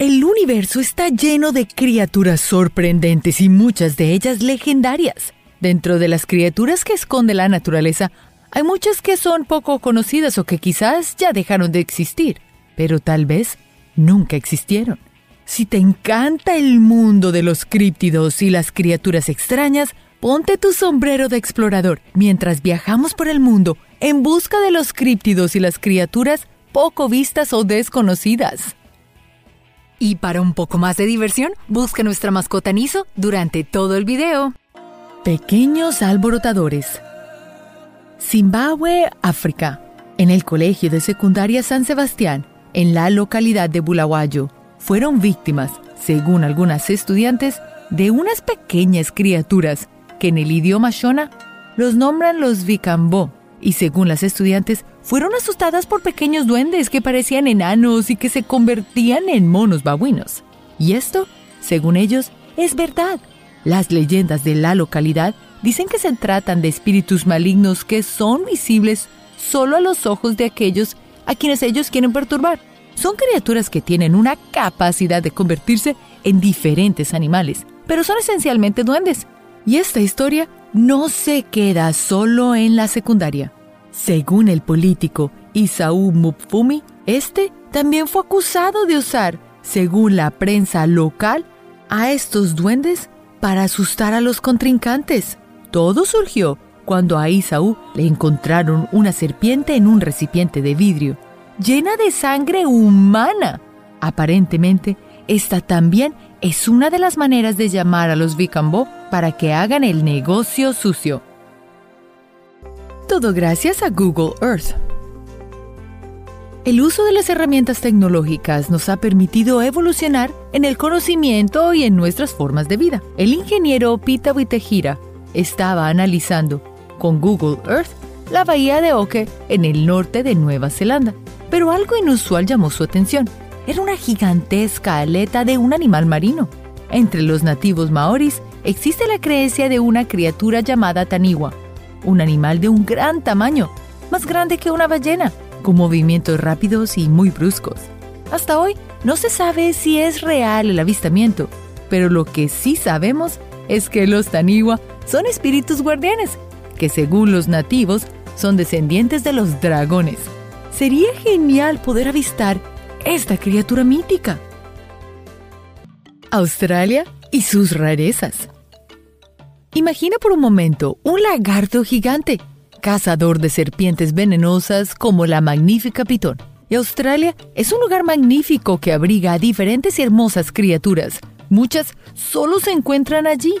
El universo está lleno de criaturas sorprendentes y muchas de ellas legendarias. Dentro de las criaturas que esconde la naturaleza, hay muchas que son poco conocidas o que quizás ya dejaron de existir, pero tal vez nunca existieron. Si te encanta el mundo de los críptidos y las criaturas extrañas, ponte tu sombrero de explorador mientras viajamos por el mundo en busca de los críptidos y las criaturas poco vistas o desconocidas. Y para un poco más de diversión, busca nuestra mascota Niso durante todo el video. Pequeños alborotadores. Zimbabue, África. En el Colegio de Secundaria San Sebastián, en la localidad de Bulawayo, fueron víctimas, según algunas estudiantes, de unas pequeñas criaturas que en el idioma Shona los nombran los Vicambó y según las estudiantes fueron asustadas por pequeños duendes que parecían enanos y que se convertían en monos babuinos. Y esto, según ellos, es verdad. Las leyendas de la localidad dicen que se tratan de espíritus malignos que son visibles solo a los ojos de aquellos a quienes ellos quieren perturbar. Son criaturas que tienen una capacidad de convertirse en diferentes animales, pero son esencialmente duendes. Y esta historia no se queda solo en la secundaria. Según el político Isaú Mupfumi, este también fue acusado de usar, según la prensa local, a estos duendes para asustar a los contrincantes. Todo surgió cuando a Isaú le encontraron una serpiente en un recipiente de vidrio, llena de sangre humana. Aparentemente, esta también es una de las maneras de llamar a los Vicambó para que hagan el negocio sucio. Todo gracias a Google Earth. El uso de las herramientas tecnológicas nos ha permitido evolucionar en el conocimiento y en nuestras formas de vida. El ingeniero Pita Witejira estaba analizando con Google Earth la bahía de Oke en el norte de Nueva Zelanda, pero algo inusual llamó su atención. Era una gigantesca aleta de un animal marino. Entre los nativos maoris existe la creencia de una criatura llamada Taniwa, un animal de un gran tamaño, más grande que una ballena, con movimientos rápidos y muy bruscos. Hasta hoy no se sabe si es real el avistamiento, pero lo que sí sabemos es que los Taniwa son espíritus guardianes, que según los nativos son descendientes de los dragones. Sería genial poder avistar esta criatura mítica. Australia y sus rarezas. Imagina por un momento un lagarto gigante, cazador de serpientes venenosas como la magnífica pitón. Y Australia es un lugar magnífico que abriga a diferentes y hermosas criaturas. Muchas solo se encuentran allí.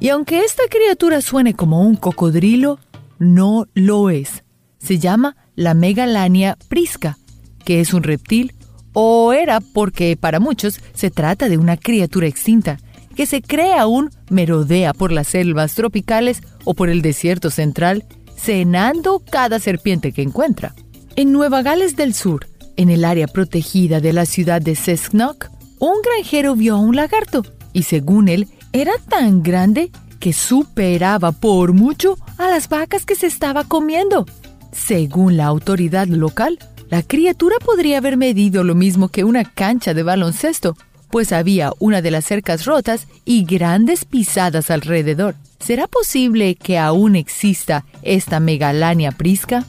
Y aunque esta criatura suene como un cocodrilo, no lo es. Se llama la Megalania prisca, que es un reptil, o era porque para muchos se trata de una criatura extinta que se cree aún merodea por las selvas tropicales o por el desierto central, cenando cada serpiente que encuentra. En Nueva Gales del Sur, en el área protegida de la ciudad de Cessnock, un granjero vio a un lagarto y según él era tan grande que superaba por mucho a las vacas que se estaba comiendo. Según la autoridad local, la criatura podría haber medido lo mismo que una cancha de baloncesto pues había una de las cercas rotas y grandes pisadas alrededor. ¿Será posible que aún exista esta megalania prisca?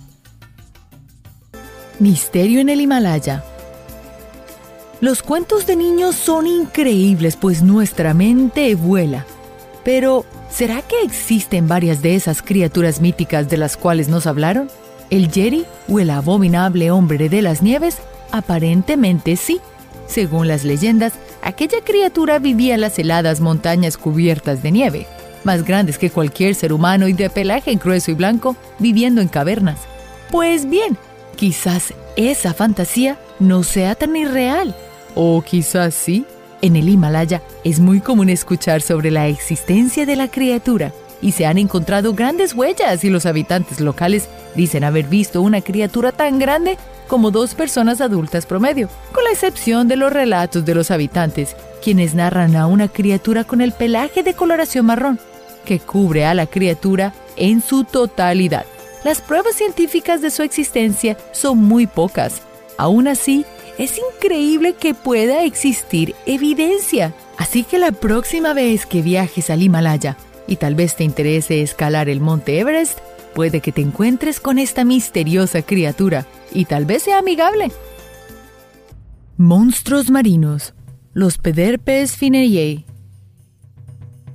Misterio en el Himalaya. Los cuentos de niños son increíbles, pues nuestra mente vuela. Pero, ¿será que existen varias de esas criaturas míticas de las cuales nos hablaron? ¿El Yeri o el abominable hombre de las nieves? Aparentemente sí. Según las leyendas, aquella criatura vivía en las heladas montañas cubiertas de nieve, más grandes que cualquier ser humano y de pelaje grueso y blanco, viviendo en cavernas. Pues bien, quizás esa fantasía no sea tan irreal. O quizás sí. En el Himalaya es muy común escuchar sobre la existencia de la criatura y se han encontrado grandes huellas y los habitantes locales dicen haber visto una criatura tan grande como dos personas adultas promedio, con la excepción de los relatos de los habitantes, quienes narran a una criatura con el pelaje de coloración marrón, que cubre a la criatura en su totalidad. Las pruebas científicas de su existencia son muy pocas. Aún así, es increíble que pueda existir evidencia. Así que la próxima vez que viajes al Himalaya y tal vez te interese escalar el monte Everest, puede que te encuentres con esta misteriosa criatura y tal vez sea amigable. Monstruos marinos, los Pederpes fineriae.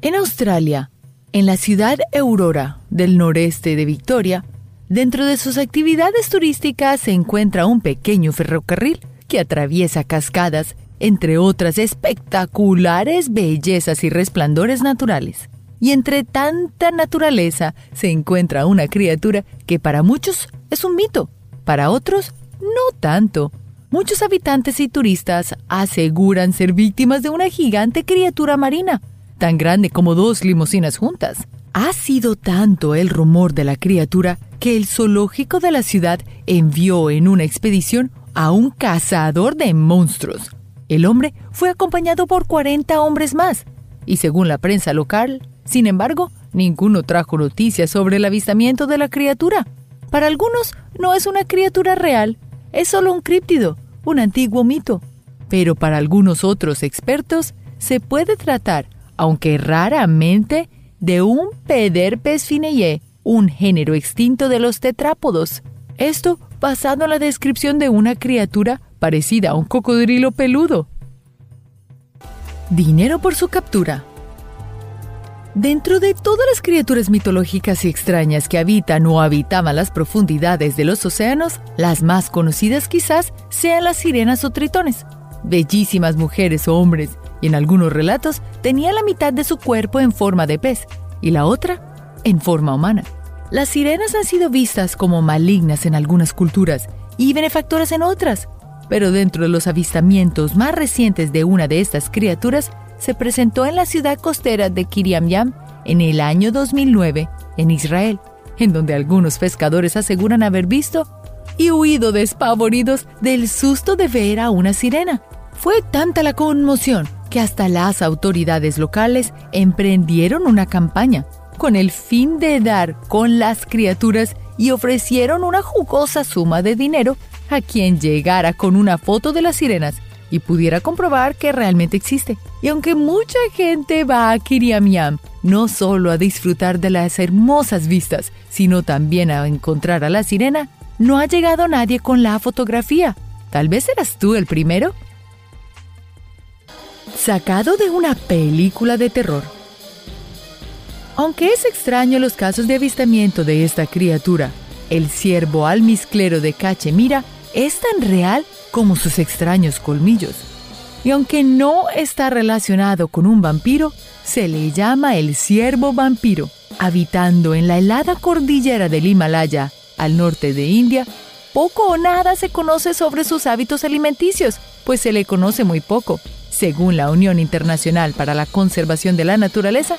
En Australia, en la ciudad Aurora del noreste de Victoria, dentro de sus actividades turísticas se encuentra un pequeño ferrocarril que atraviesa cascadas, entre otras espectaculares bellezas y resplandores naturales. Y entre tanta naturaleza se encuentra una criatura que para muchos es un mito, para otros no tanto. Muchos habitantes y turistas aseguran ser víctimas de una gigante criatura marina, tan grande como dos limusinas juntas. Ha sido tanto el rumor de la criatura que el zoológico de la ciudad envió en una expedición a un cazador de monstruos. El hombre fue acompañado por 40 hombres más, y según la prensa local, sin embargo, ninguno trajo noticias sobre el avistamiento de la criatura. Para algunos no es una criatura real, es solo un críptido, un antiguo mito. Pero para algunos otros expertos se puede tratar, aunque raramente, de un Pederpes fineye, un género extinto de los tetrápodos. Esto basado en la descripción de una criatura parecida a un cocodrilo peludo. Dinero por su captura. Dentro de todas las criaturas mitológicas y extrañas que habitan o habitaban las profundidades de los océanos, las más conocidas quizás sean las sirenas o tritones. Bellísimas mujeres o hombres, y en algunos relatos tenían la mitad de su cuerpo en forma de pez y la otra en forma humana. Las sirenas han sido vistas como malignas en algunas culturas y benefactoras en otras, pero dentro de los avistamientos más recientes de una de estas criaturas se presentó en la ciudad costera de Kiryam Yam en el año 2009, en Israel, en donde algunos pescadores aseguran haber visto y huido despavoridos del susto de ver a una sirena. Fue tanta la conmoción que hasta las autoridades locales emprendieron una campaña con el fin de dar con las criaturas y ofrecieron una jugosa suma de dinero a quien llegara con una foto de las sirenas y pudiera comprobar que realmente existe. Y aunque mucha gente va a Kiriamiam no solo a disfrutar de las hermosas vistas, sino también a encontrar a la sirena, no ha llegado nadie con la fotografía. Tal vez eras tú el primero. Sacado de una película de terror. Aunque es extraño los casos de avistamiento de esta criatura, el ciervo almizclero de Cachemira es tan real como sus extraños colmillos. Y aunque no está relacionado con un vampiro, se le llama el ciervo vampiro. Habitando en la helada cordillera del Himalaya, al norte de India, poco o nada se conoce sobre sus hábitos alimenticios, pues se le conoce muy poco. Según la Unión Internacional para la Conservación de la Naturaleza,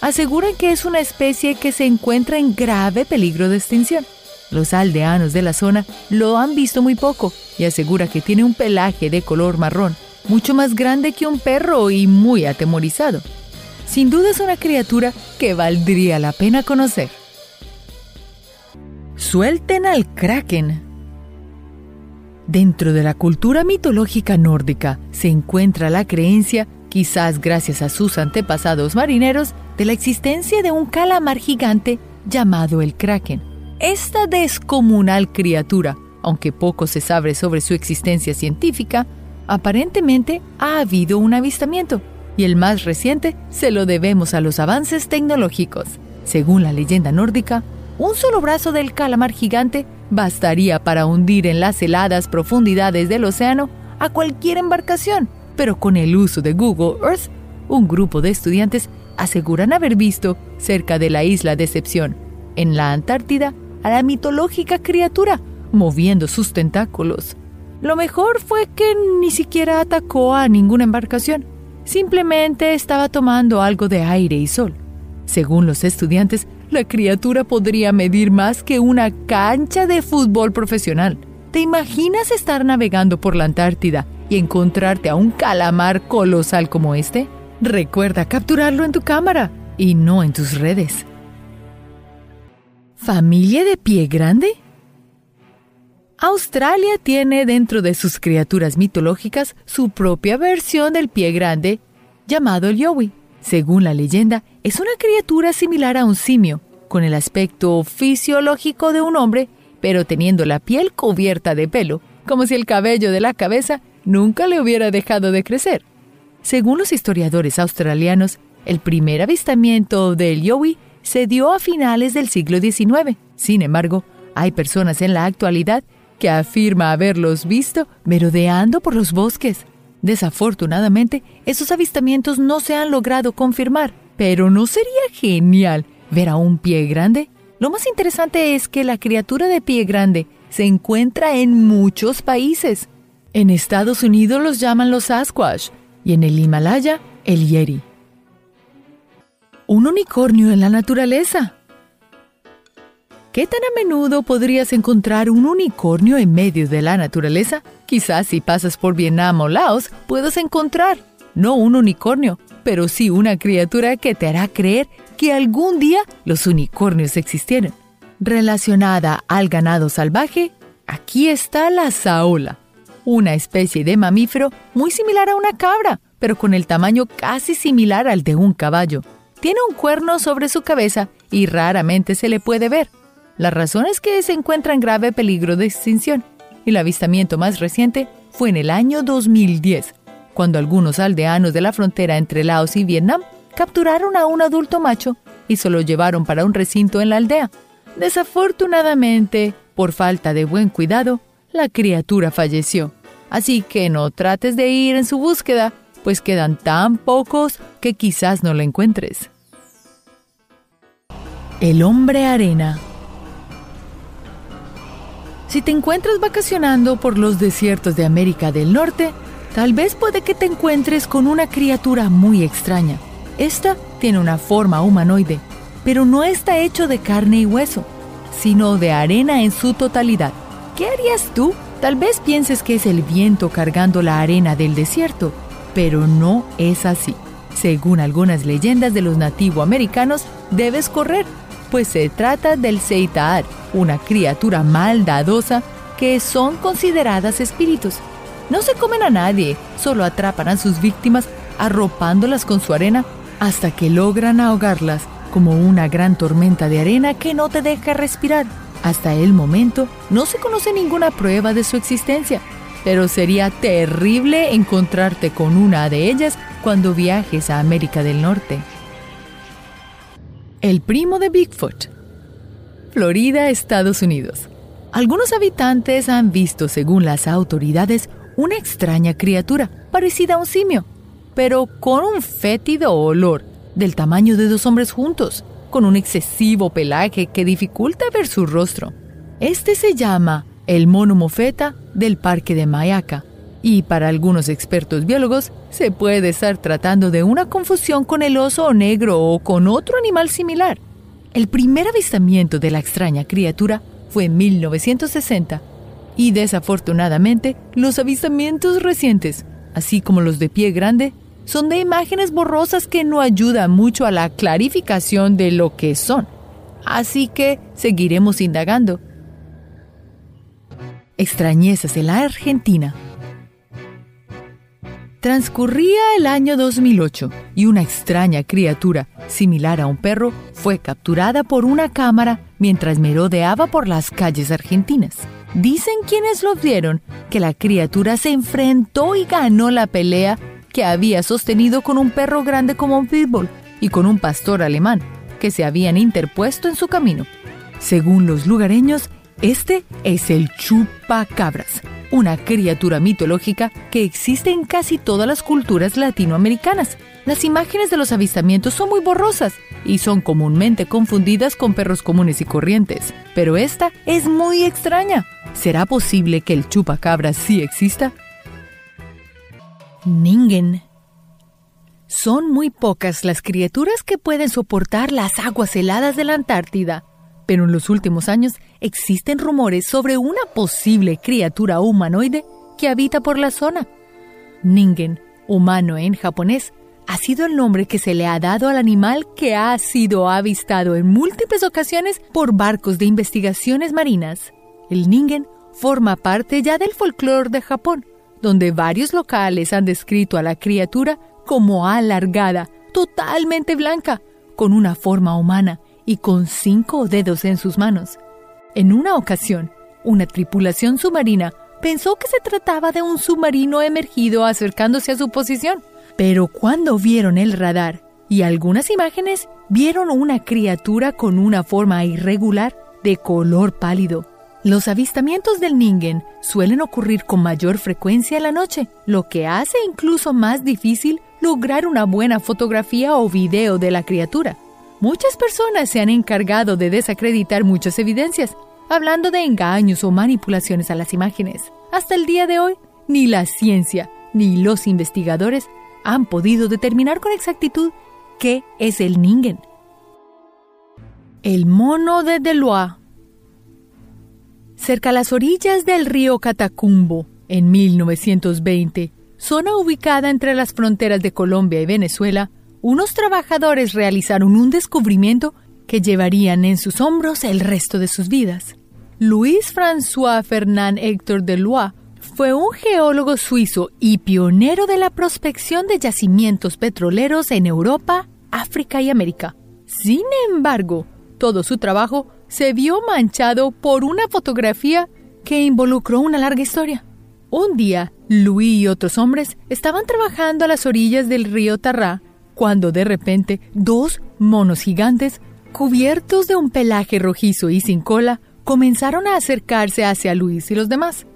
aseguran que es una especie que se encuentra en grave peligro de extinción. Los aldeanos de la zona lo han visto muy poco y asegura que tiene un pelaje de color marrón, mucho más grande que un perro y muy atemorizado. Sin duda es una criatura que valdría la pena conocer. Suelten al kraken. Dentro de la cultura mitológica nórdica se encuentra la creencia, quizás gracias a sus antepasados marineros, de la existencia de un calamar gigante llamado el kraken esta descomunal criatura, aunque poco se sabe sobre su existencia científica, aparentemente ha habido un avistamiento, y el más reciente se lo debemos a los avances tecnológicos. Según la leyenda nórdica, un solo brazo del calamar gigante bastaría para hundir en las heladas profundidades del océano a cualquier embarcación, pero con el uso de Google Earth, un grupo de estudiantes aseguran haber visto cerca de la isla Decepción, en la Antártida, a la mitológica criatura, moviendo sus tentáculos. Lo mejor fue que ni siquiera atacó a ninguna embarcación, simplemente estaba tomando algo de aire y sol. Según los estudiantes, la criatura podría medir más que una cancha de fútbol profesional. ¿Te imaginas estar navegando por la Antártida y encontrarte a un calamar colosal como este? Recuerda capturarlo en tu cámara y no en tus redes. ¿Familia de pie grande? Australia tiene dentro de sus criaturas mitológicas su propia versión del pie grande, llamado el yowie. Según la leyenda, es una criatura similar a un simio, con el aspecto fisiológico de un hombre, pero teniendo la piel cubierta de pelo, como si el cabello de la cabeza nunca le hubiera dejado de crecer. Según los historiadores australianos, el primer avistamiento del yowie se dio a finales del siglo XIX. Sin embargo, hay personas en la actualidad que afirma haberlos visto merodeando por los bosques. Desafortunadamente, esos avistamientos no se han logrado confirmar, pero ¿no sería genial ver a un pie grande? Lo más interesante es que la criatura de pie grande se encuentra en muchos países. En Estados Unidos los llaman los Sasquatch y en el Himalaya el Yeri. Un unicornio en la naturaleza. ¿Qué tan a menudo podrías encontrar un unicornio en medio de la naturaleza? Quizás si pasas por Vietnam o Laos puedas encontrar, no un unicornio, pero sí una criatura que te hará creer que algún día los unicornios existieron. Relacionada al ganado salvaje, aquí está la saola, una especie de mamífero muy similar a una cabra, pero con el tamaño casi similar al de un caballo. Tiene un cuerno sobre su cabeza y raramente se le puede ver. La razón es que se encuentra en grave peligro de extinción, y el avistamiento más reciente fue en el año 2010, cuando algunos aldeanos de la frontera entre Laos y Vietnam capturaron a un adulto macho y se lo llevaron para un recinto en la aldea. Desafortunadamente, por falta de buen cuidado, la criatura falleció. Así que no trates de ir en su búsqueda, pues quedan tan pocos que quizás no lo encuentres. El hombre arena si te encuentras vacacionando por los desiertos de América del Norte, tal vez puede que te encuentres con una criatura muy extraña. Esta tiene una forma humanoide, pero no está hecho de carne y hueso, sino de arena en su totalidad. ¿Qué harías tú? Tal vez pienses que es el viento cargando la arena del desierto, pero no es así. Según algunas leyendas de los nativoamericanos, debes correr pues se trata del Seitaar, una criatura maldadosa que son consideradas espíritus. No se comen a nadie, solo atrapan a sus víctimas arropándolas con su arena hasta que logran ahogarlas, como una gran tormenta de arena que no te deja respirar. Hasta el momento no se conoce ninguna prueba de su existencia, pero sería terrible encontrarte con una de ellas cuando viajes a América del Norte el primo de Bigfoot. Florida, Estados Unidos. Algunos habitantes han visto, según las autoridades, una extraña criatura parecida a un simio, pero con un fétido olor del tamaño de dos hombres juntos, con un excesivo pelaje que dificulta ver su rostro. Este se llama el mono mofeta del parque de Mayaca y para algunos expertos biólogos se puede estar tratando de una confusión con el oso negro o con otro animal similar. El primer avistamiento de la extraña criatura fue en 1960 y desafortunadamente los avistamientos recientes, así como los de pie grande, son de imágenes borrosas que no ayudan mucho a la clarificación de lo que son. Así que seguiremos indagando. Extrañezas en la Argentina. Transcurría el año 2008 y una extraña criatura, similar a un perro, fue capturada por una cámara mientras merodeaba por las calles argentinas. Dicen quienes lo vieron que la criatura se enfrentó y ganó la pelea que había sostenido con un perro grande como un pitbull y con un pastor alemán que se habían interpuesto en su camino. Según los lugareños, este es el chupacabras, una criatura mitológica que existe en casi todas las culturas latinoamericanas. Las imágenes de los avistamientos son muy borrosas y son comúnmente confundidas con perros comunes y corrientes, pero esta es muy extraña. ¿Será posible que el chupacabra sí exista? Ningen. Son muy pocas las criaturas que pueden soportar las aguas heladas de la Antártida pero en los últimos años existen rumores sobre una posible criatura humanoide que habita por la zona. Ningen, humano en japonés, ha sido el nombre que se le ha dado al animal que ha sido avistado en múltiples ocasiones por barcos de investigaciones marinas. El ningen forma parte ya del folclore de Japón, donde varios locales han descrito a la criatura como alargada, totalmente blanca, con una forma humana y con cinco dedos en sus manos. En una ocasión, una tripulación submarina pensó que se trataba de un submarino emergido acercándose a su posición, pero cuando vieron el radar y algunas imágenes, vieron una criatura con una forma irregular de color pálido. Los avistamientos del Ningen suelen ocurrir con mayor frecuencia en la noche, lo que hace incluso más difícil lograr una buena fotografía o video de la criatura. Muchas personas se han encargado de desacreditar muchas evidencias, hablando de engaños o manipulaciones a las imágenes. Hasta el día de hoy, ni la ciencia ni los investigadores han podido determinar con exactitud qué es el Ningen. El mono de Delois Cerca a las orillas del río Catacumbo, en 1920, zona ubicada entre las fronteras de Colombia y Venezuela, unos trabajadores realizaron un descubrimiento que llevarían en sus hombros el resto de sus vidas. Luis François Fernand Héctor Delois fue un geólogo suizo y pionero de la prospección de yacimientos petroleros en Europa, África y América. Sin embargo, todo su trabajo se vio manchado por una fotografía que involucró una larga historia. Un día, Louis y otros hombres estaban trabajando a las orillas del río Tarrá cuando de repente dos monos gigantes, cubiertos de un pelaje rojizo y sin cola, comenzaron a acercarse hacia Luis y los demás.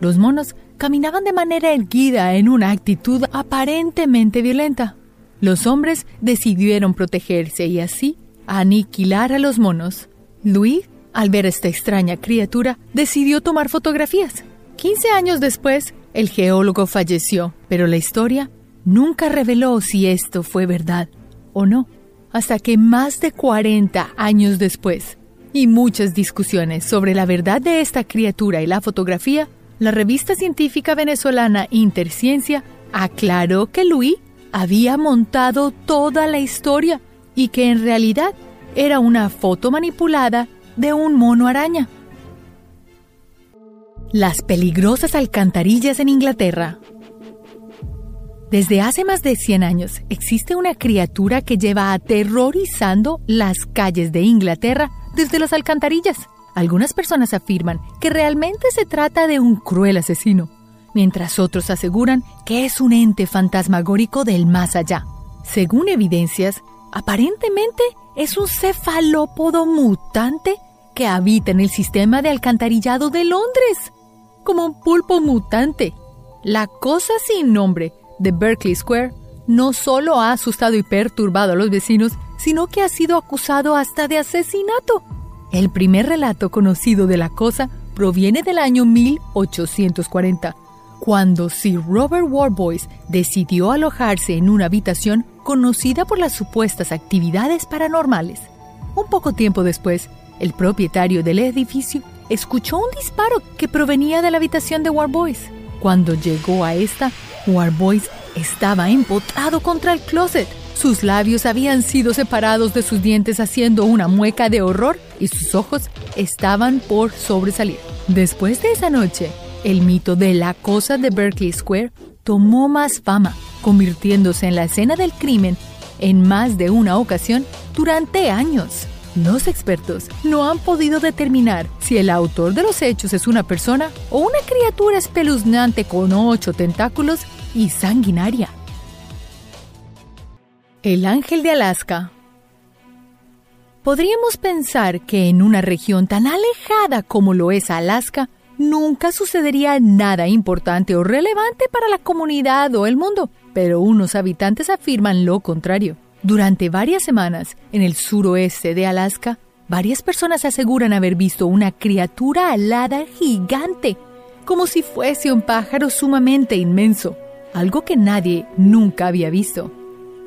Los monos caminaban de manera erguida en una actitud aparentemente violenta. Los hombres decidieron protegerse y así aniquilar a los monos. Louis, al ver esta extraña criatura, decidió tomar fotografías. 15 años después, el geólogo falleció, pero la historia nunca reveló si esto fue verdad o no, hasta que más de 40 años después, y muchas discusiones sobre la verdad de esta criatura y la fotografía, la revista científica venezolana Interciencia aclaró que Louis había montado toda la historia y que en realidad era una foto manipulada de un mono araña. Las peligrosas alcantarillas en Inglaterra. Desde hace más de 100 años existe una criatura que lleva aterrorizando las calles de Inglaterra desde las alcantarillas. Algunas personas afirman que realmente se trata de un cruel asesino, mientras otros aseguran que es un ente fantasmagórico del más allá. Según evidencias, Aparentemente es un cefalópodo mutante que habita en el sistema de alcantarillado de Londres, como un pulpo mutante. La cosa sin nombre de Berkeley Square no solo ha asustado y perturbado a los vecinos, sino que ha sido acusado hasta de asesinato. El primer relato conocido de la cosa proviene del año 1840, cuando Sir Robert Warboys decidió alojarse en una habitación conocida por las supuestas actividades paranormales. Un poco tiempo después, el propietario del edificio escuchó un disparo que provenía de la habitación de Warboys. Cuando llegó a esta, Warboys estaba empotrado contra el closet. Sus labios habían sido separados de sus dientes haciendo una mueca de horror y sus ojos estaban por sobresalir. Después de esa noche, el mito de la cosa de Berkeley Square tomó más fama, convirtiéndose en la escena del crimen en más de una ocasión durante años. Los expertos no han podido determinar si el autor de los hechos es una persona o una criatura espeluznante con ocho tentáculos y sanguinaria. El ángel de Alaska Podríamos pensar que en una región tan alejada como lo es Alaska, nunca sucedería nada importante o relevante para la comunidad o el mundo, pero unos habitantes afirman lo contrario. Durante varias semanas, en el suroeste de Alaska, varias personas aseguran haber visto una criatura alada gigante, como si fuese un pájaro sumamente inmenso, algo que nadie nunca había visto.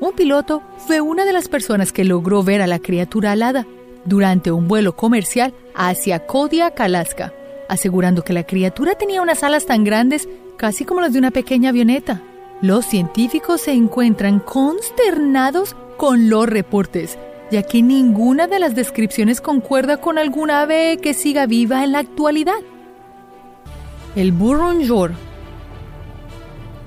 Un piloto fue una de las personas que logró ver a la criatura alada durante un vuelo comercial hacia Kodiak, Alaska asegurando que la criatura tenía unas alas tan grandes casi como las de una pequeña avioneta. Los científicos se encuentran consternados con los reportes, ya que ninguna de las descripciones concuerda con alguna ave que siga viva en la actualidad. El Burrunjor.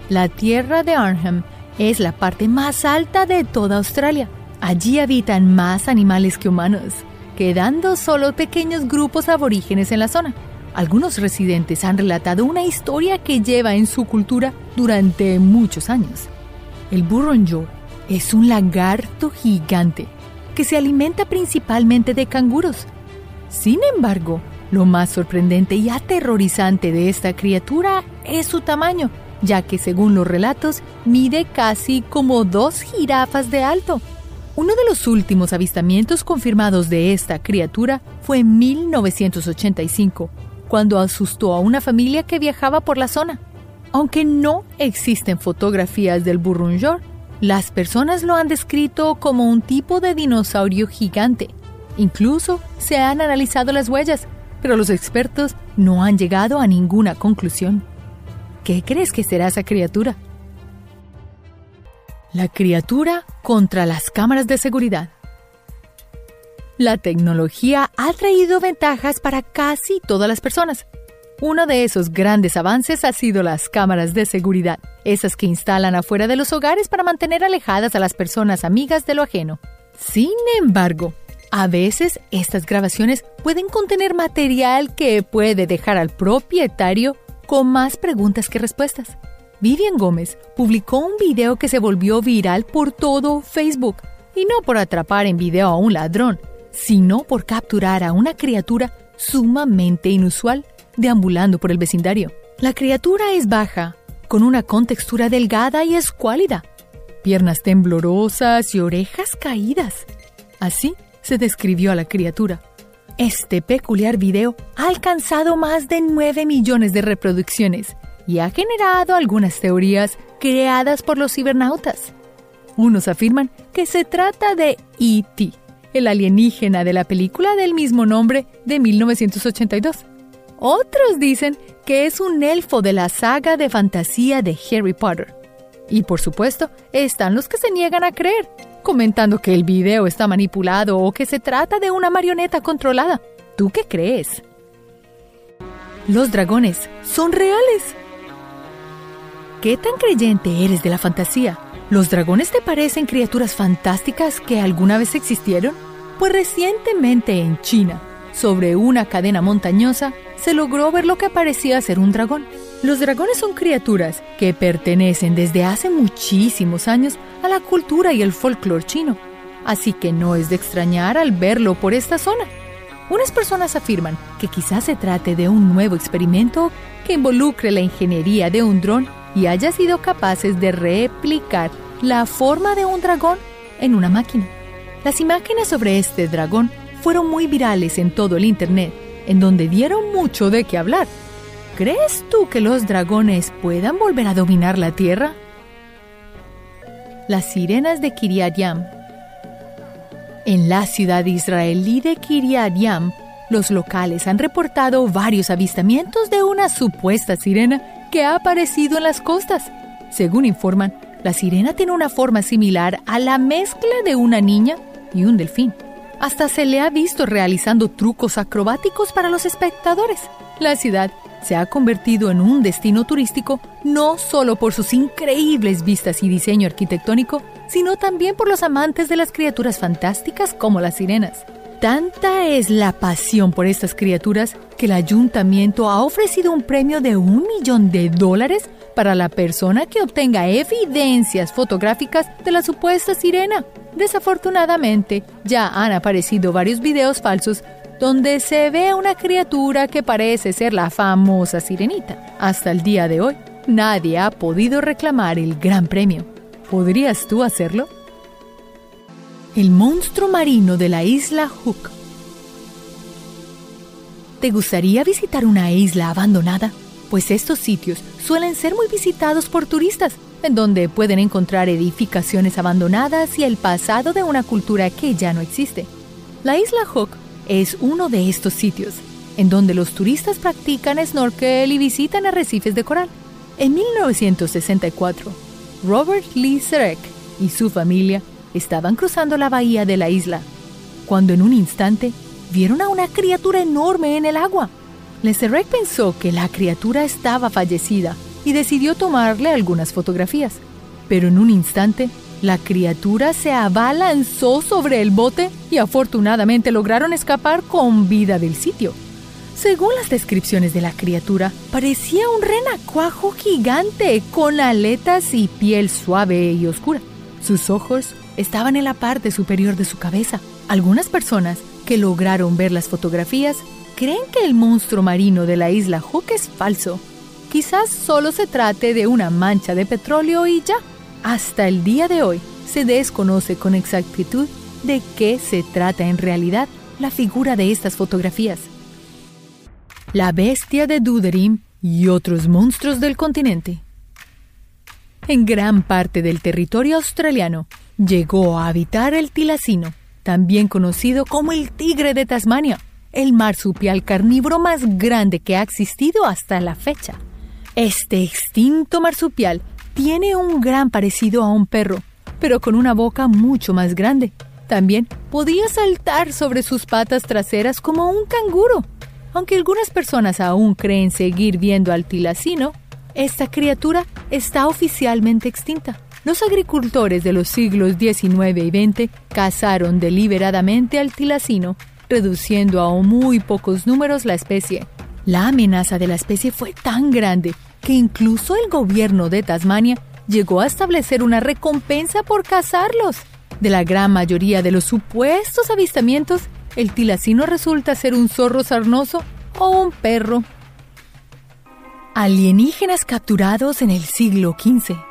La tierra de Arnhem es la parte más alta de toda Australia. Allí habitan más animales que humanos, quedando solo pequeños grupos aborígenes en la zona. Algunos residentes han relatado una historia que lleva en su cultura durante muchos años. El Burrunjor es un lagarto gigante que se alimenta principalmente de canguros. Sin embargo, lo más sorprendente y aterrorizante de esta criatura es su tamaño, ya que según los relatos mide casi como dos jirafas de alto. Uno de los últimos avistamientos confirmados de esta criatura fue en 1985, cuando asustó a una familia que viajaba por la zona. Aunque no existen fotografías del Burrunjor, las personas lo han descrito como un tipo de dinosaurio gigante. Incluso se han analizado las huellas, pero los expertos no han llegado a ninguna conclusión. ¿Qué crees que será esa criatura? La criatura contra las cámaras de seguridad. La tecnología ha traído ventajas para casi todas las personas. Uno de esos grandes avances ha sido las cámaras de seguridad, esas que instalan afuera de los hogares para mantener alejadas a las personas amigas de lo ajeno. Sin embargo, a veces estas grabaciones pueden contener material que puede dejar al propietario con más preguntas que respuestas. Vivian Gómez publicó un video que se volvió viral por todo Facebook, y no por atrapar en video a un ladrón, sino por capturar a una criatura sumamente inusual deambulando por el vecindario. La criatura es baja, con una contextura delgada y escuálida, piernas temblorosas y orejas caídas. Así se describió a la criatura. Este peculiar video ha alcanzado más de 9 millones de reproducciones y ha generado algunas teorías creadas por los cibernautas. Unos afirman que se trata de E.T., el alienígena de la película del mismo nombre de 1982. Otros dicen que es un elfo de la saga de fantasía de Harry Potter. Y por supuesto, están los que se niegan a creer, comentando que el video está manipulado o que se trata de una marioneta controlada. ¿Tú qué crees? Los dragones son reales. ¿Qué tan creyente eres de la fantasía? ¿Los dragones te parecen criaturas fantásticas que alguna vez existieron? Pues recientemente en China, sobre una cadena montañosa, se logró ver lo que parecía ser un dragón. Los dragones son criaturas que pertenecen desde hace muchísimos años a la cultura y el folclore chino, así que no es de extrañar al verlo por esta zona. Unas personas afirman que quizás se trate de un nuevo experimento que involucre la ingeniería de un dron y haya sido capaces de replicar la forma de un dragón en una máquina. Las imágenes sobre este dragón fueron muy virales en todo el Internet, en donde dieron mucho de qué hablar. ¿Crees tú que los dragones puedan volver a dominar la Tierra? Las sirenas de Kiryat Yam. En la ciudad israelí de Kiryat Yam, los locales han reportado varios avistamientos de una supuesta sirena que ha aparecido en las costas. Según informan, la sirena tiene una forma similar a la mezcla de una niña y un delfín. Hasta se le ha visto realizando trucos acrobáticos para los espectadores. La ciudad se ha convertido en un destino turístico no solo por sus increíbles vistas y diseño arquitectónico, sino también por los amantes de las criaturas fantásticas como las sirenas. Tanta es la pasión por estas criaturas que el ayuntamiento ha ofrecido un premio de un millón de dólares para la persona que obtenga evidencias fotográficas de la supuesta sirena. Desafortunadamente, ya han aparecido varios videos falsos donde se ve a una criatura que parece ser la famosa sirenita. Hasta el día de hoy, nadie ha podido reclamar el gran premio. ¿Podrías tú hacerlo? El monstruo marino de la isla Hook. ¿Te gustaría visitar una isla abandonada? Pues estos sitios suelen ser muy visitados por turistas, en donde pueden encontrar edificaciones abandonadas y el pasado de una cultura que ya no existe. La isla Hook es uno de estos sitios, en donde los turistas practican snorkel y visitan arrecifes de coral. En 1964, Robert Lee Serek y su familia estaban cruzando la bahía de la isla, cuando en un instante vieron a una criatura enorme en el agua. Leserek pensó que la criatura estaba fallecida y decidió tomarle algunas fotografías. Pero en un instante, la criatura se abalanzó sobre el bote y afortunadamente lograron escapar con vida del sitio. Según las descripciones de la criatura, parecía un renacuajo gigante con aletas y piel suave y oscura. Sus ojos estaban en la parte superior de su cabeza. Algunas personas que lograron ver las fotografías creen que el monstruo marino de la isla Hook es falso. Quizás solo se trate de una mancha de petróleo y ya. Hasta el día de hoy se desconoce con exactitud de qué se trata en realidad la figura de estas fotografías. La bestia de Duderim y otros monstruos del continente. En gran parte del territorio australiano llegó a habitar el tilacino, también conocido como el tigre de Tasmania, el marsupial carnívoro más grande que ha existido hasta la fecha. Este extinto marsupial tiene un gran parecido a un perro, pero con una boca mucho más grande. También podía saltar sobre sus patas traseras como un canguro. Aunque algunas personas aún creen seguir viendo al tilacino, esta criatura está oficialmente extinta. Los agricultores de los siglos XIX y XX cazaron deliberadamente al tilacino, reduciendo a muy pocos números la especie. La amenaza de la especie fue tan grande que incluso el gobierno de Tasmania llegó a establecer una recompensa por cazarlos. De la gran mayoría de los supuestos avistamientos, el tilacino resulta ser un zorro sarnoso o un perro. Alienígenas capturados en el siglo XV.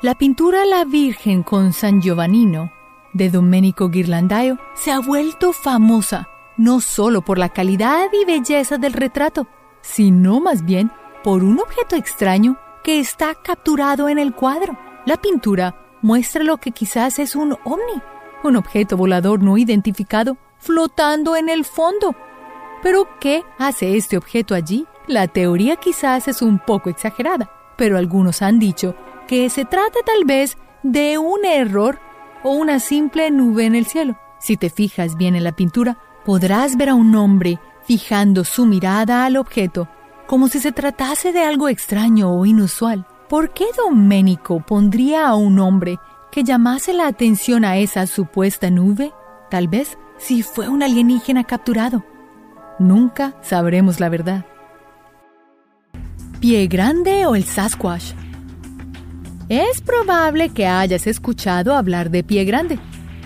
La pintura La Virgen con San Giovannino de Domenico Ghirlandaio se ha vuelto famosa no solo por la calidad y belleza del retrato, sino más bien por un objeto extraño que está capturado en el cuadro. La pintura muestra lo que quizás es un ovni, un objeto volador no identificado flotando en el fondo. Pero ¿qué hace este objeto allí? La teoría quizás es un poco exagerada, pero algunos han dicho que se trata tal vez de un error o una simple nube en el cielo. Si te fijas bien en la pintura, podrás ver a un hombre fijando su mirada al objeto como si se tratase de algo extraño o inusual. ¿Por qué Doménico pondría a un hombre que llamase la atención a esa supuesta nube? Tal vez si fue un alienígena capturado. Nunca sabremos la verdad. Pie Grande o el Sasquatch. Es probable que hayas escuchado hablar de Pie Grande.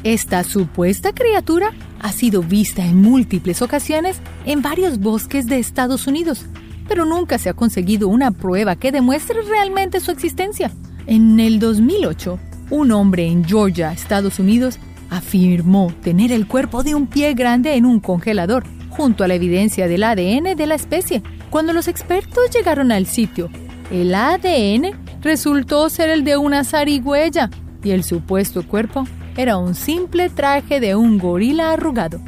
Esta supuesta criatura ha sido vista en múltiples ocasiones en varios bosques de Estados Unidos pero nunca se ha conseguido una prueba que demuestre realmente su existencia. En el 2008, un hombre en Georgia, Estados Unidos, afirmó tener el cuerpo de un pie grande en un congelador, junto a la evidencia del ADN de la especie. Cuando los expertos llegaron al sitio, el ADN resultó ser el de una zarigüeya y el supuesto cuerpo era un simple traje de un gorila arrugado.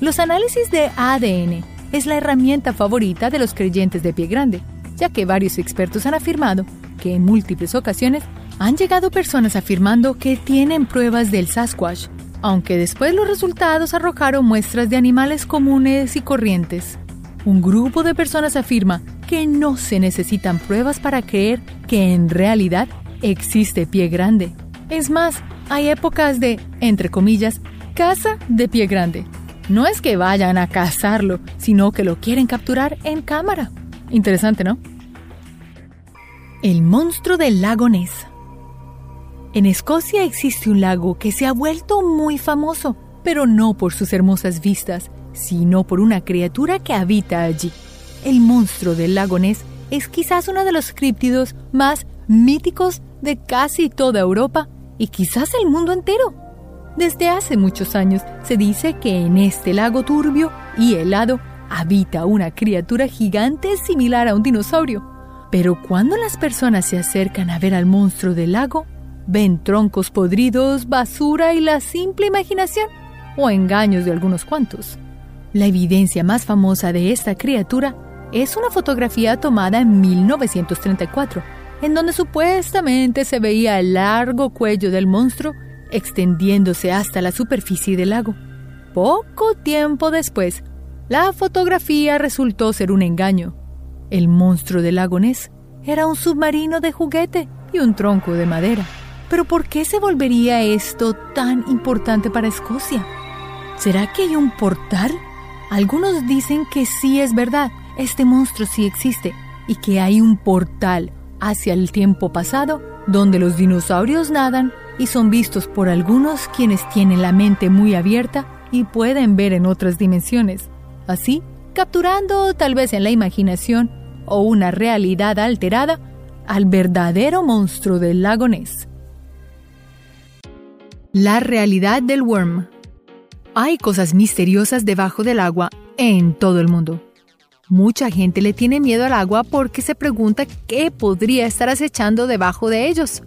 Los análisis de ADN es la herramienta favorita de los creyentes de pie grande, ya que varios expertos han afirmado que en múltiples ocasiones han llegado personas afirmando que tienen pruebas del Sasquatch, aunque después los resultados arrojaron muestras de animales comunes y corrientes. Un grupo de personas afirma que no se necesitan pruebas para creer que en realidad existe pie grande. Es más, hay épocas de, entre comillas, caza de pie grande, no es que vayan a cazarlo, sino que lo quieren capturar en cámara. Interesante, ¿no? El monstruo del lago Ness. En Escocia existe un lago que se ha vuelto muy famoso, pero no por sus hermosas vistas, sino por una criatura que habita allí. El monstruo del lago Ness es quizás uno de los críptidos más míticos de casi toda Europa y quizás el mundo entero. Desde hace muchos años se dice que en este lago turbio y helado habita una criatura gigante similar a un dinosaurio. Pero cuando las personas se acercan a ver al monstruo del lago, ven troncos podridos, basura y la simple imaginación o engaños de algunos cuantos. La evidencia más famosa de esta criatura es una fotografía tomada en 1934, en donde supuestamente se veía el largo cuello del monstruo extendiéndose hasta la superficie del lago. Poco tiempo después, La fotografía resultó ser un engaño. El monstruo del lago Ness era un submarino de juguete y un tronco de madera. Pero ¿por qué se volvería esto tan importante para Escocia? ¿Será que hay un portal? Algunos dicen que sí es verdad, este monstruo sí existe y que hay un portal hacia el tiempo pasado donde los dinosaurios nadan y son vistos por algunos quienes tienen la mente muy abierta y pueden ver en otras dimensiones, así capturando tal vez en la imaginación o una realidad alterada al verdadero monstruo del lago Ness. La realidad del worm. Hay cosas misteriosas debajo del agua en todo el mundo. Mucha gente le tiene miedo al agua porque se pregunta qué podría estar acechando debajo de ellos.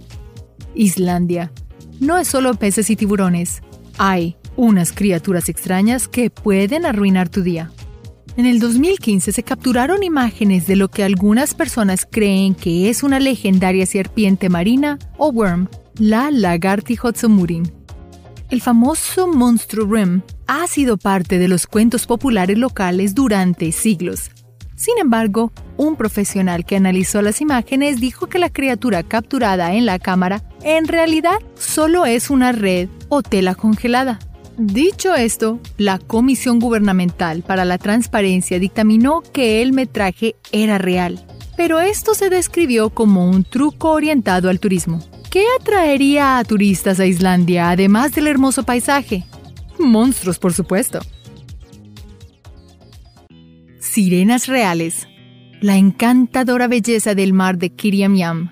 Islandia. No es solo peces y tiburones. Hay unas criaturas extrañas que pueden arruinar tu día. En el 2015 se capturaron imágenes de lo que algunas personas creen que es una legendaria serpiente marina o worm, la Lagartijotsomurin. El famoso monstruo Rim ha sido parte de los cuentos populares locales durante siglos. Sin embargo, un profesional que analizó las imágenes dijo que la criatura capturada en la cámara en realidad solo es una red o tela congelada. Dicho esto, la Comisión Gubernamental para la Transparencia dictaminó que el metraje era real, pero esto se describió como un truco orientado al turismo. ¿Qué atraería a turistas a Islandia además del hermoso paisaje? Monstruos, por supuesto. Sirenas reales. La encantadora belleza del mar de Kiriamyam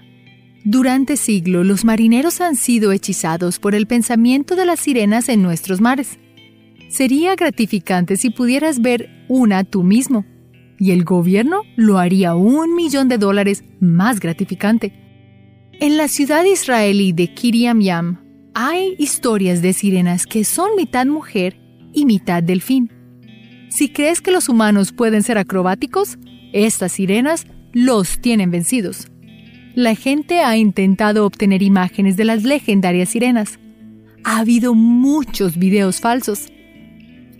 durante siglos los marineros han sido hechizados por el pensamiento de las sirenas en nuestros mares. Sería gratificante si pudieras ver una tú mismo, y el gobierno lo haría un millón de dólares más gratificante. En la ciudad israelí de Kiryam Yam hay historias de sirenas que son mitad mujer y mitad delfín. Si crees que los humanos pueden ser acrobáticos, estas sirenas los tienen vencidos la gente ha intentado obtener imágenes de las legendarias sirenas. Ha habido muchos videos falsos,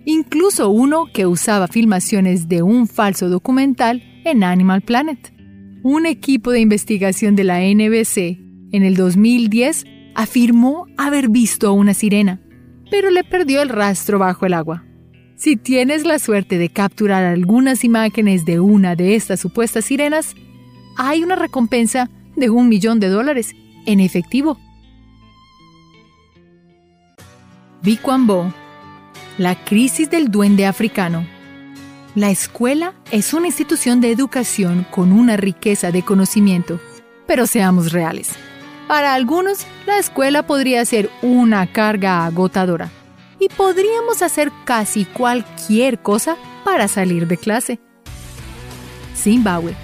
incluso uno que usaba filmaciones de un falso documental en Animal Planet. Un equipo de investigación de la NBC en el 2010 afirmó haber visto a una sirena, pero le perdió el rastro bajo el agua. Si tienes la suerte de capturar algunas imágenes de una de estas supuestas sirenas, hay una recompensa de un millón de dólares en efectivo. Bikwambo, la crisis del duende africano. La escuela es una institución de educación con una riqueza de conocimiento, pero seamos reales. Para algunos, la escuela podría ser una carga agotadora y podríamos hacer casi cualquier cosa para salir de clase. Zimbabue,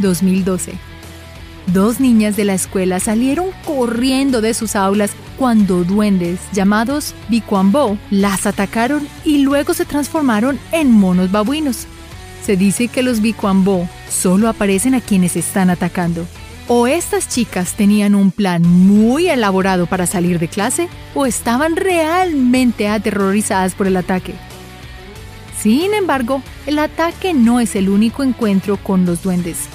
2012. Dos niñas de la escuela salieron corriendo de sus aulas cuando duendes llamados Bikwambo las atacaron y luego se transformaron en monos babuinos. Se dice que los Bikwambo solo aparecen a quienes están atacando. O estas chicas tenían un plan muy elaborado para salir de clase o estaban realmente aterrorizadas por el ataque. Sin embargo, el ataque no es el único encuentro con los duendes.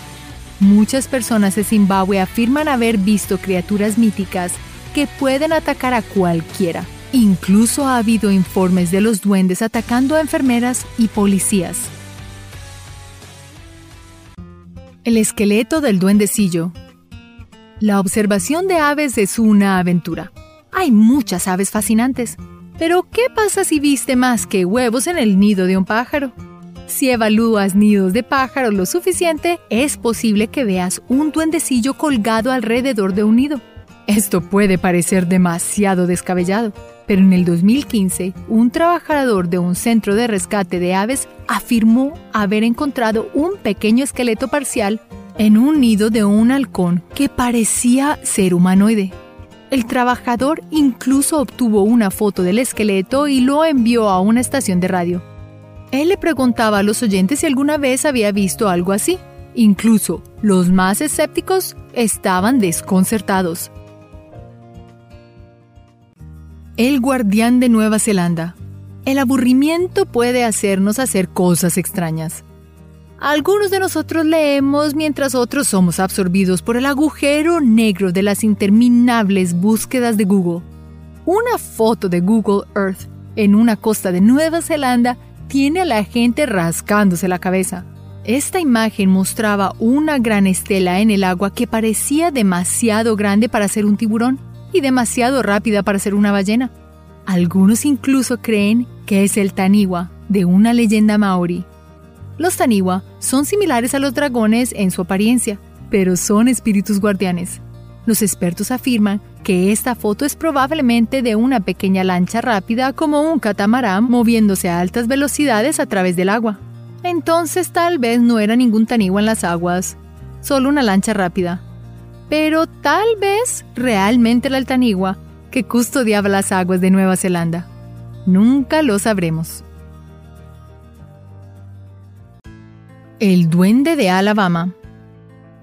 Muchas personas de Zimbabue afirman haber visto criaturas míticas que pueden atacar a cualquiera. Incluso ha habido informes de los duendes atacando a enfermeras y policías. El esqueleto del duendecillo. La observación de aves es una aventura. Hay muchas aves fascinantes. Pero, ¿qué pasa si viste más que huevos en el nido de un pájaro? Si evalúas nidos de pájaros lo suficiente, es posible que veas un duendecillo colgado alrededor de un nido. Esto puede parecer demasiado descabellado, pero en el 2015, un trabajador de un centro de rescate de aves afirmó haber encontrado un pequeño esqueleto parcial en un nido de un halcón que parecía ser humanoide. El trabajador incluso obtuvo una foto del esqueleto y lo envió a una estación de radio. Él le preguntaba a los oyentes si alguna vez había visto algo así. Incluso los más escépticos estaban desconcertados. El guardián de Nueva Zelanda. El aburrimiento puede hacernos hacer cosas extrañas. Algunos de nosotros leemos mientras otros somos absorbidos por el agujero negro de las interminables búsquedas de Google. Una foto de Google Earth en una costa de Nueva Zelanda tiene a la gente rascándose la cabeza. Esta imagen mostraba una gran estela en el agua que parecía demasiado grande para ser un tiburón y demasiado rápida para ser una ballena. Algunos incluso creen que es el Taniwa de una leyenda maori. Los Taniwa son similares a los dragones en su apariencia, pero son espíritus guardianes. Los expertos afirman que esta foto es probablemente de una pequeña lancha rápida como un catamarán moviéndose a altas velocidades a través del agua. Entonces tal vez no era ningún Taniwa en las aguas, solo una lancha rápida. Pero tal vez realmente era el Taniwa que custodiaba las aguas de Nueva Zelanda. Nunca lo sabremos. El Duende de Alabama.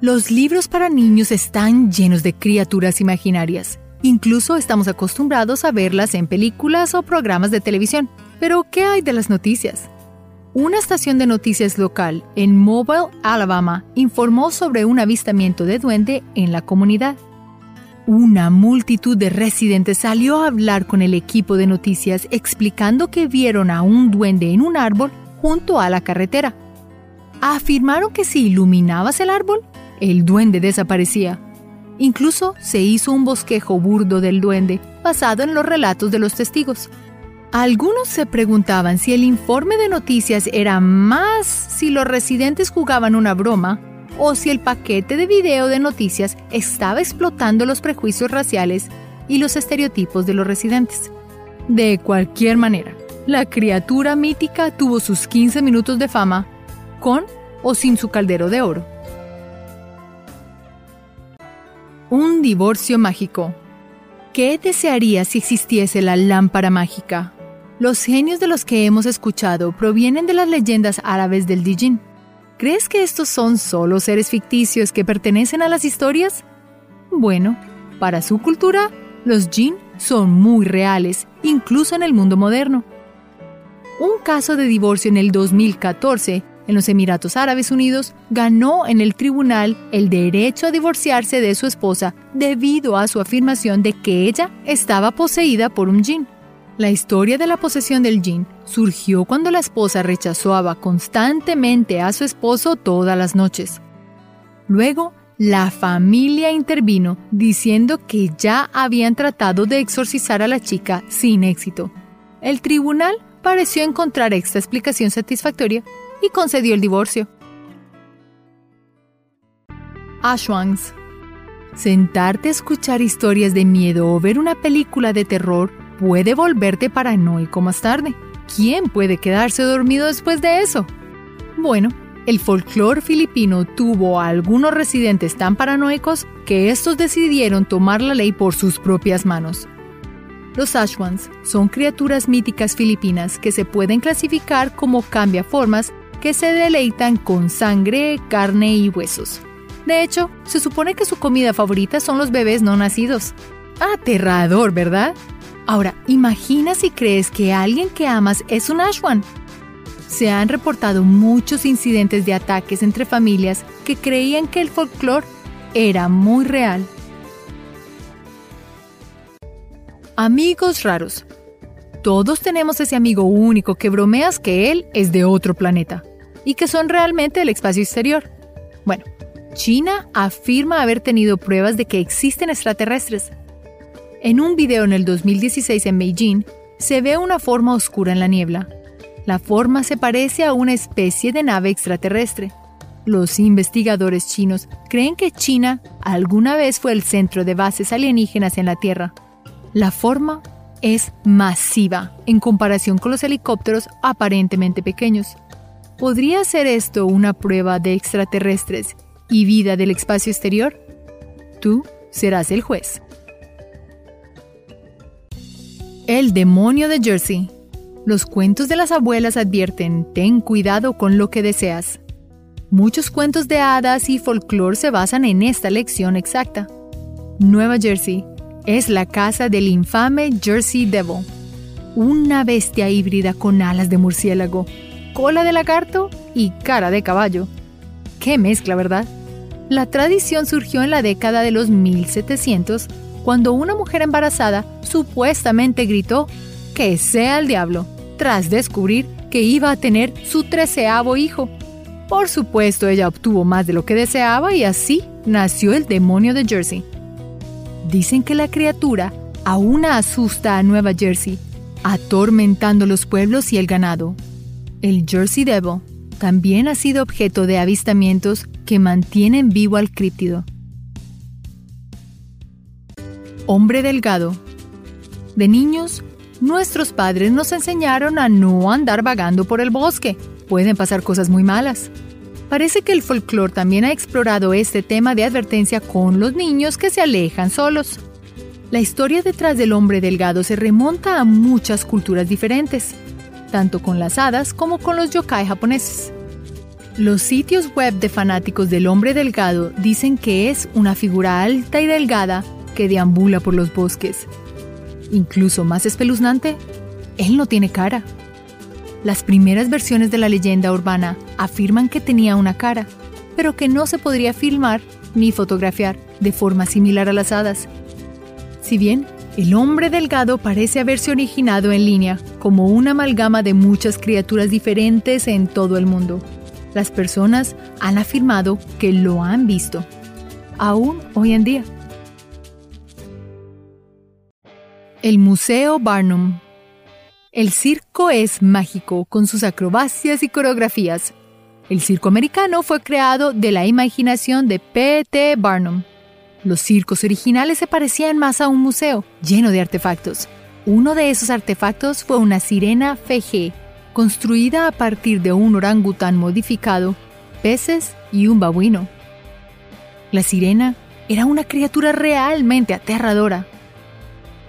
Los libros para niños están llenos de criaturas imaginarias. Incluso estamos acostumbrados a verlas en películas o programas de televisión. Pero, ¿qué hay de las noticias? Una estación de noticias local en Mobile, Alabama, informó sobre un avistamiento de duende en la comunidad. Una multitud de residentes salió a hablar con el equipo de noticias explicando que vieron a un duende en un árbol junto a la carretera afirmaron que si iluminabas el árbol, el duende desaparecía. Incluso se hizo un bosquejo burdo del duende basado en los relatos de los testigos. Algunos se preguntaban si el informe de noticias era más si los residentes jugaban una broma o si el paquete de video de noticias estaba explotando los prejuicios raciales y los estereotipos de los residentes. De cualquier manera, la criatura mítica tuvo sus 15 minutos de fama con o sin su caldero de oro. Un divorcio mágico. ¿Qué desearía si existiese la lámpara mágica? Los genios de los que hemos escuchado provienen de las leyendas árabes del Dijin. ¿Crees que estos son solo seres ficticios que pertenecen a las historias? Bueno, para su cultura, los jinn son muy reales, incluso en el mundo moderno. Un caso de divorcio en el 2014 en los Emiratos Árabes Unidos, ganó en el tribunal el derecho a divorciarse de su esposa debido a su afirmación de que ella estaba poseída por un jinn. La historia de la posesión del jinn surgió cuando la esposa rechazaba constantemente a su esposo todas las noches. Luego, la familia intervino diciendo que ya habían tratado de exorcizar a la chica sin éxito. El tribunal pareció encontrar esta explicación satisfactoria y concedió el divorcio. Ashwangs. Sentarte a escuchar historias de miedo o ver una película de terror puede volverte paranoico más tarde. ¿Quién puede quedarse dormido después de eso? Bueno, el folclore filipino tuvo a algunos residentes tan paranoicos que estos decidieron tomar la ley por sus propias manos. Los Ashwans son criaturas míticas filipinas que se pueden clasificar como cambiaformas que se deleitan con sangre, carne y huesos. De hecho, se supone que su comida favorita son los bebés no nacidos. Aterrador, ¿verdad? Ahora, imagina si crees que alguien que amas es un Ashwan. Se han reportado muchos incidentes de ataques entre familias que creían que el folclore era muy real. Amigos raros. Todos tenemos ese amigo único que bromeas que él es de otro planeta y que son realmente del espacio exterior. Bueno, China afirma haber tenido pruebas de que existen extraterrestres. En un video en el 2016 en Beijing, se ve una forma oscura en la niebla. La forma se parece a una especie de nave extraterrestre. Los investigadores chinos creen que China alguna vez fue el centro de bases alienígenas en la Tierra. La forma es masiva en comparación con los helicópteros aparentemente pequeños. ¿Podría ser esto una prueba de extraterrestres y vida del espacio exterior? Tú serás el juez. El demonio de Jersey. Los cuentos de las abuelas advierten, ten cuidado con lo que deseas. Muchos cuentos de hadas y folclore se basan en esta lección exacta. Nueva Jersey es la casa del infame Jersey Devil una bestia híbrida con alas de murciélago, cola de lagarto y cara de caballo. Qué mezcla, ¿verdad? La tradición surgió en la década de los 1700, cuando una mujer embarazada supuestamente gritó que sea el diablo, tras descubrir que iba a tener su treceavo hijo. Por supuesto, ella obtuvo más de lo que deseaba y así nació el demonio de Jersey. Dicen que la criatura aún asusta a Nueva Jersey atormentando los pueblos y el ganado. El Jersey Devil también ha sido objeto de avistamientos que mantienen vivo al críptido. Hombre delgado. De niños, nuestros padres nos enseñaron a no andar vagando por el bosque. Pueden pasar cosas muy malas. Parece que el folclore también ha explorado este tema de advertencia con los niños que se alejan solos. La historia detrás del hombre delgado se remonta a muchas culturas diferentes, tanto con las hadas como con los yokai japoneses. Los sitios web de fanáticos del hombre delgado dicen que es una figura alta y delgada que deambula por los bosques. Incluso más espeluznante, él no tiene cara. Las primeras versiones de la leyenda urbana afirman que tenía una cara, pero que no se podría filmar ni fotografiar de forma similar a las hadas, si bien el hombre delgado parece haberse originado en línea como una amalgama de muchas criaturas diferentes en todo el mundo, las personas han afirmado que lo han visto, aún hoy en día. El Museo Barnum El circo es mágico con sus acrobacias y coreografías. El circo americano fue creado de la imaginación de P.T. Barnum los circos originales se parecían más a un museo, lleno de artefactos. Uno de esos artefactos fue una sirena FG, construida a partir de un orangután modificado, peces y un babuino. La sirena era una criatura realmente aterradora.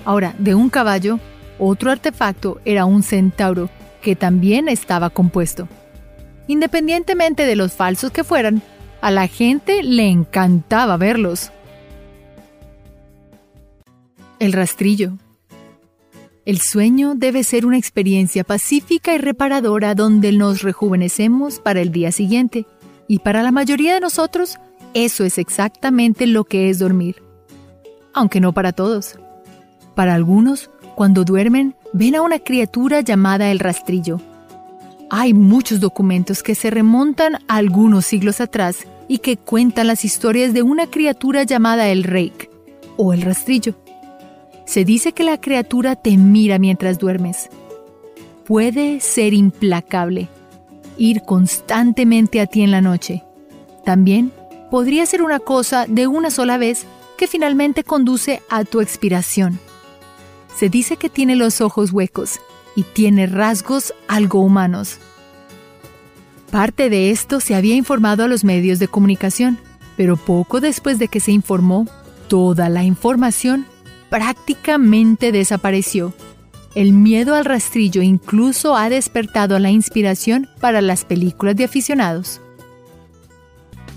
Ahora, de un caballo, otro artefacto era un centauro, que también estaba compuesto. Independientemente de los falsos que fueran, a la gente le encantaba verlos. El rastrillo. El sueño debe ser una experiencia pacífica y reparadora donde nos rejuvenecemos para el día siguiente. Y para la mayoría de nosotros, eso es exactamente lo que es dormir. Aunque no para todos. Para algunos, cuando duermen, ven a una criatura llamada el rastrillo. Hay muchos documentos que se remontan a algunos siglos atrás y que cuentan las historias de una criatura llamada el rake o el rastrillo se dice que la criatura te mira mientras duermes. Puede ser implacable, ir constantemente a ti en la noche. También podría ser una cosa de una sola vez que finalmente conduce a tu expiración. Se dice que tiene los ojos huecos y tiene rasgos algo humanos. Parte de esto se había informado a los medios de comunicación, pero poco después de que se informó, toda la información prácticamente desapareció. El miedo al rastrillo incluso ha despertado la inspiración para las películas de aficionados.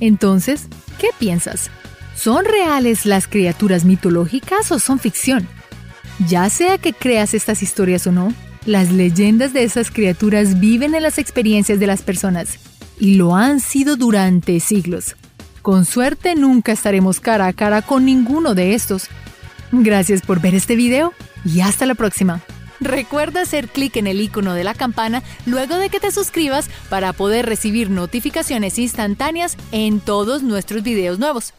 Entonces, ¿qué piensas? ¿Son reales las criaturas mitológicas o son ficción? Ya sea que creas estas historias o no, las leyendas de esas criaturas viven en las experiencias de las personas y lo han sido durante siglos. Con suerte nunca estaremos cara a cara con ninguno de estos, Gracias por ver este video y hasta la próxima. Recuerda hacer clic en el icono de la campana luego de que te suscribas para poder recibir notificaciones instantáneas en todos nuestros videos nuevos.